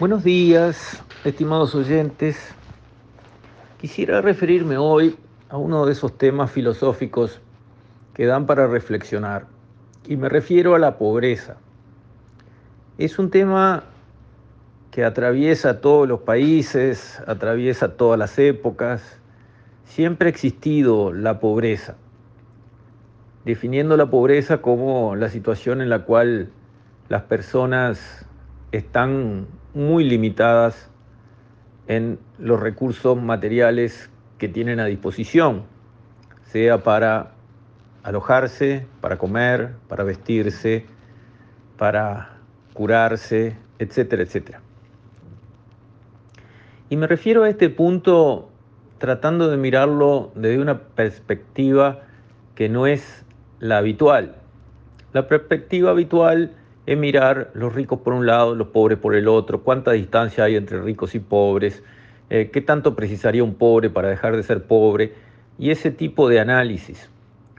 Buenos días, estimados oyentes. Quisiera referirme hoy a uno de esos temas filosóficos que dan para reflexionar, y me refiero a la pobreza. Es un tema que atraviesa todos los países, atraviesa todas las épocas. Siempre ha existido la pobreza, definiendo la pobreza como la situación en la cual las personas están muy limitadas en los recursos materiales que tienen a disposición, sea para alojarse, para comer, para vestirse, para curarse, etcétera, etcétera. Y me refiero a este punto tratando de mirarlo desde una perspectiva que no es la habitual. La perspectiva habitual es mirar los ricos por un lado, los pobres por el otro, cuánta distancia hay entre ricos y pobres, eh, qué tanto precisaría un pobre para dejar de ser pobre, y ese tipo de análisis.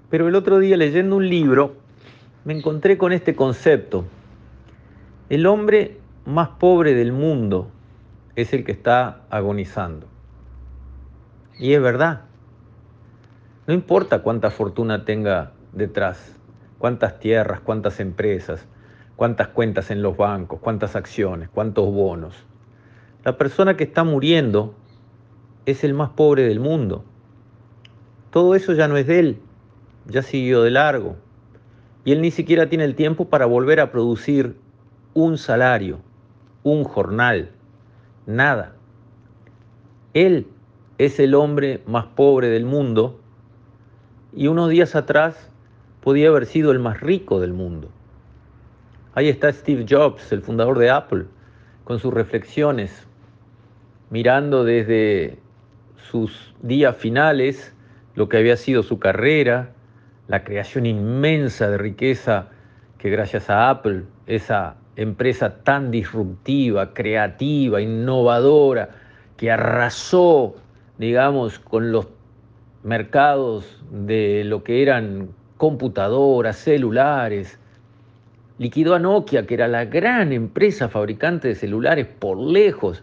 Pero el otro día leyendo un libro me encontré con este concepto. El hombre más pobre del mundo es el que está agonizando. Y es verdad. No importa cuánta fortuna tenga detrás, cuántas tierras, cuántas empresas, cuántas cuentas en los bancos, cuántas acciones, cuántos bonos. La persona que está muriendo es el más pobre del mundo. Todo eso ya no es de él, ya siguió de largo. Y él ni siquiera tiene el tiempo para volver a producir un salario, un jornal, nada. Él es el hombre más pobre del mundo y unos días atrás podía haber sido el más rico del mundo. Ahí está Steve Jobs, el fundador de Apple, con sus reflexiones, mirando desde sus días finales lo que había sido su carrera, la creación inmensa de riqueza que gracias a Apple, esa empresa tan disruptiva, creativa, innovadora, que arrasó, digamos, con los mercados de lo que eran computadoras, celulares, liquidó a Nokia, que era la gran empresa fabricante de celulares por lejos,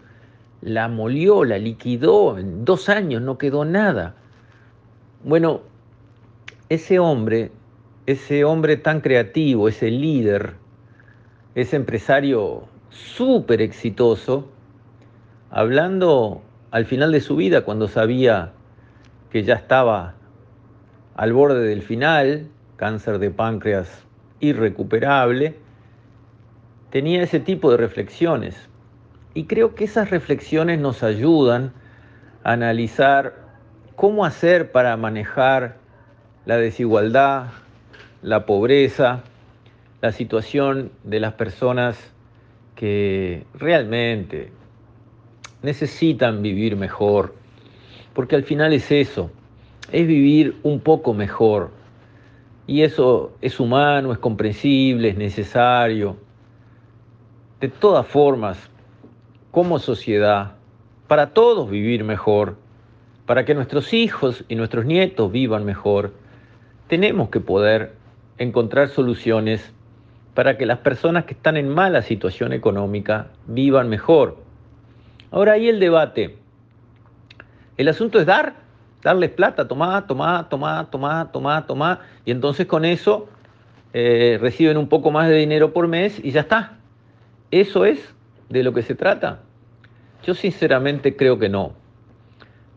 la molió, la liquidó, en dos años no quedó nada. Bueno, ese hombre, ese hombre tan creativo, ese líder, ese empresario súper exitoso, hablando al final de su vida, cuando sabía que ya estaba al borde del final, cáncer de páncreas irrecuperable, tenía ese tipo de reflexiones. Y creo que esas reflexiones nos ayudan a analizar cómo hacer para manejar la desigualdad, la pobreza, la situación de las personas que realmente necesitan vivir mejor, porque al final es eso, es vivir un poco mejor, y eso es humano, es comprensible, es necesario. De todas formas, como sociedad, para todos vivir mejor, para que nuestros hijos y nuestros nietos vivan mejor, tenemos que poder encontrar soluciones para que las personas que están en mala situación económica vivan mejor. Ahora ahí el debate. El asunto es dar darles plata, tomá, tomá, tomá, tomá, tomá, tomá, y entonces con eso eh, reciben un poco más de dinero por mes y ya está. ¿Eso es de lo que se trata? Yo sinceramente creo que no.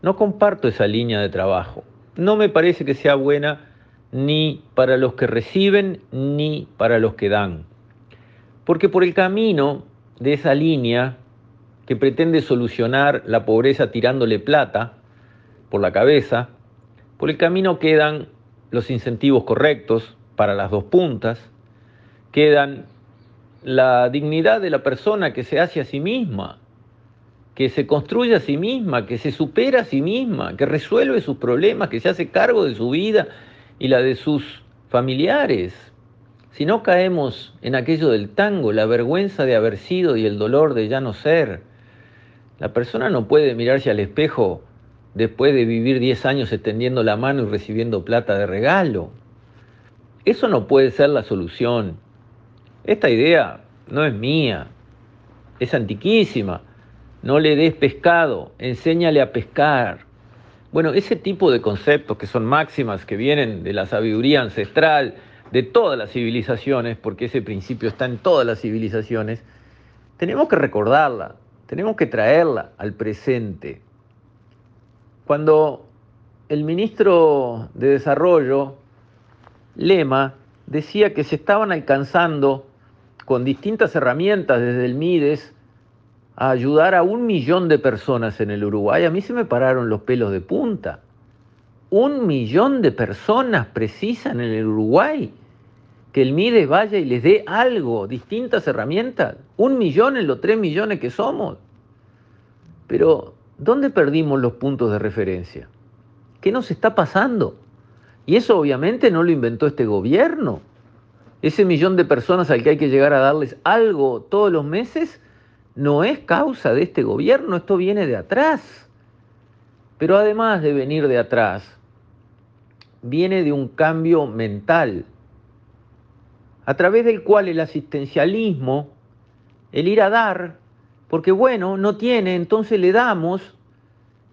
No comparto esa línea de trabajo. No me parece que sea buena ni para los que reciben ni para los que dan. Porque por el camino de esa línea que pretende solucionar la pobreza tirándole plata, por la cabeza, por el camino quedan los incentivos correctos para las dos puntas, quedan la dignidad de la persona que se hace a sí misma, que se construye a sí misma, que se supera a sí misma, que resuelve sus problemas, que se hace cargo de su vida y la de sus familiares. Si no caemos en aquello del tango, la vergüenza de haber sido y el dolor de ya no ser, la persona no puede mirarse al espejo después de vivir 10 años extendiendo la mano y recibiendo plata de regalo. Eso no puede ser la solución. Esta idea no es mía, es antiquísima. No le des pescado, enséñale a pescar. Bueno, ese tipo de conceptos que son máximas, que vienen de la sabiduría ancestral, de todas las civilizaciones, porque ese principio está en todas las civilizaciones, tenemos que recordarla, tenemos que traerla al presente. Cuando el ministro de Desarrollo, Lema, decía que se estaban alcanzando con distintas herramientas desde el MIDES a ayudar a un millón de personas en el Uruguay, a mí se me pararon los pelos de punta. Un millón de personas precisan en el Uruguay que el MIDES vaya y les dé algo, distintas herramientas. Un millón en los tres millones que somos. Pero, ¿dónde perdimos los puntos de referencia? ¿Qué nos está pasando? Y eso obviamente no lo inventó este gobierno. Ese millón de personas al que hay que llegar a darles algo todos los meses no es causa de este gobierno, esto viene de atrás. Pero además de venir de atrás, viene de un cambio mental, a través del cual el asistencialismo, el ir a dar, porque bueno, no tiene, entonces le damos,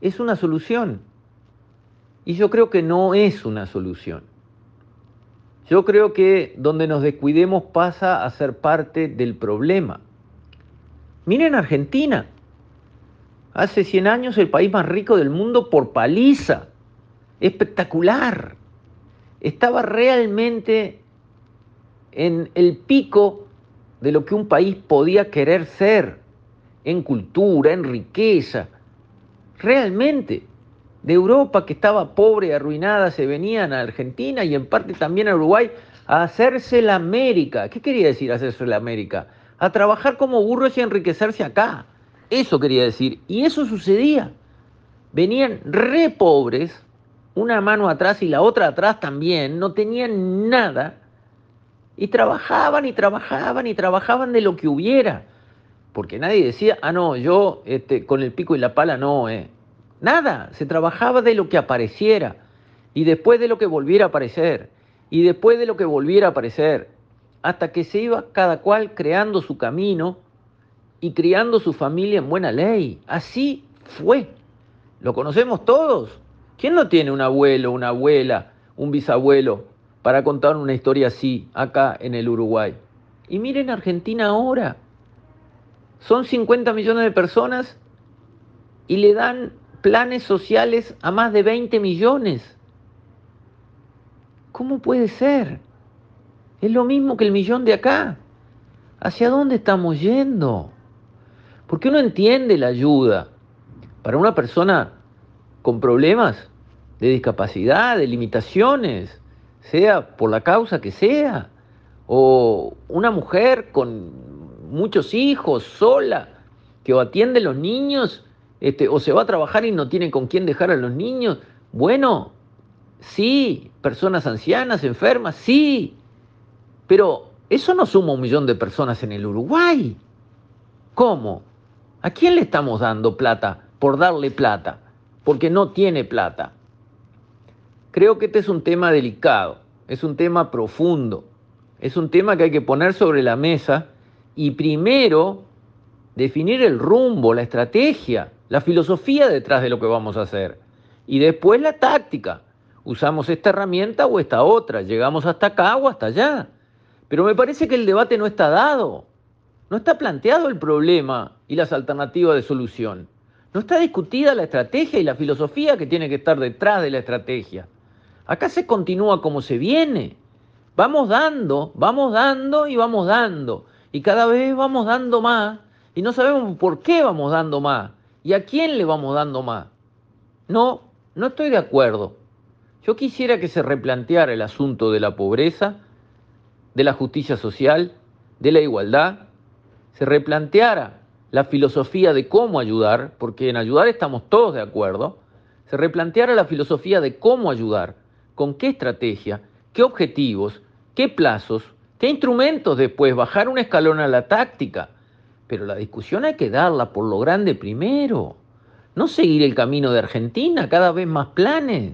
es una solución. Y yo creo que no es una solución. Yo creo que donde nos descuidemos pasa a ser parte del problema. Miren Argentina. Hace 100 años el país más rico del mundo por paliza. Espectacular. Estaba realmente en el pico de lo que un país podía querer ser, en cultura, en riqueza. Realmente de Europa que estaba pobre arruinada se venían a Argentina y en parte también a Uruguay a hacerse la América. ¿Qué quería decir hacerse la América? A trabajar como burros y enriquecerse acá. Eso quería decir. Y eso sucedía. Venían re pobres, una mano atrás y la otra atrás también, no tenían nada. Y trabajaban y trabajaban y trabajaban de lo que hubiera. Porque nadie decía, ah, no, yo este, con el pico y la pala no, eh. Nada, se trabajaba de lo que apareciera y después de lo que volviera a aparecer y después de lo que volviera a aparecer, hasta que se iba cada cual creando su camino y criando su familia en buena ley. Así fue. Lo conocemos todos. ¿Quién no tiene un abuelo, una abuela, un bisabuelo para contar una historia así acá en el Uruguay? Y miren Argentina ahora. Son 50 millones de personas y le dan planes sociales a más de 20 millones. ¿Cómo puede ser? Es lo mismo que el millón de acá. ¿Hacia dónde estamos yendo? Porque uno entiende la ayuda para una persona con problemas de discapacidad, de limitaciones, sea por la causa que sea, o una mujer con muchos hijos, sola, que atiende a los niños este, o se va a trabajar y no tiene con quién dejar a los niños. Bueno, sí, personas ancianas, enfermas, sí, pero eso no suma un millón de personas en el Uruguay. ¿Cómo? ¿A quién le estamos dando plata por darle plata? Porque no tiene plata. Creo que este es un tema delicado, es un tema profundo, es un tema que hay que poner sobre la mesa y primero definir el rumbo, la estrategia la filosofía detrás de lo que vamos a hacer. Y después la táctica. Usamos esta herramienta o esta otra, llegamos hasta acá o hasta allá. Pero me parece que el debate no está dado. No está planteado el problema y las alternativas de solución. No está discutida la estrategia y la filosofía que tiene que estar detrás de la estrategia. Acá se continúa como se viene. Vamos dando, vamos dando y vamos dando. Y cada vez vamos dando más. Y no sabemos por qué vamos dando más. ¿Y a quién le vamos dando más? No, no estoy de acuerdo. Yo quisiera que se replanteara el asunto de la pobreza, de la justicia social, de la igualdad, se replanteara la filosofía de cómo ayudar, porque en ayudar estamos todos de acuerdo, se replanteara la filosofía de cómo ayudar, con qué estrategia, qué objetivos, qué plazos, qué instrumentos después, bajar un escalón a la táctica, pero la discusión hay que darla por lo grande primero. No seguir el camino de Argentina, cada vez más planes,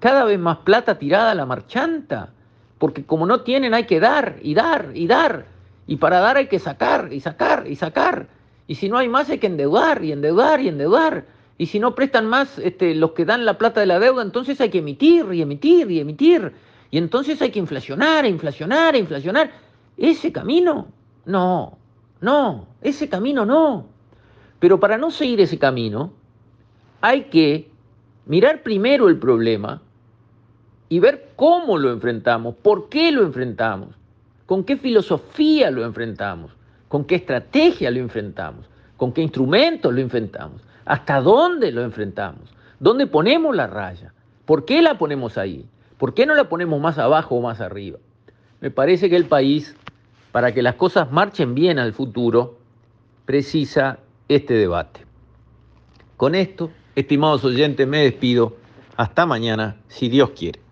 cada vez más plata tirada a la marchanta. Porque como no tienen hay que dar y dar y dar. Y para dar hay que sacar y sacar y sacar. Y si no hay más hay que endeudar y endeudar y endeudar. Y si no prestan más este, los que dan la plata de la deuda, entonces hay que emitir y emitir y emitir. Y entonces hay que inflacionar, inflacionar, inflacionar. Ese camino, no, no, ese camino no. Pero para no seguir ese camino, hay que mirar primero el problema y ver cómo lo enfrentamos, por qué lo enfrentamos, con qué filosofía lo enfrentamos, con qué estrategia lo enfrentamos, con qué instrumentos lo enfrentamos, hasta dónde lo enfrentamos, dónde ponemos la raya, por qué la ponemos ahí, por qué no la ponemos más abajo o más arriba. Me parece que el país, para que las cosas marchen bien al futuro, precisa este debate. Con esto, estimados oyentes, me despido. Hasta mañana, si Dios quiere.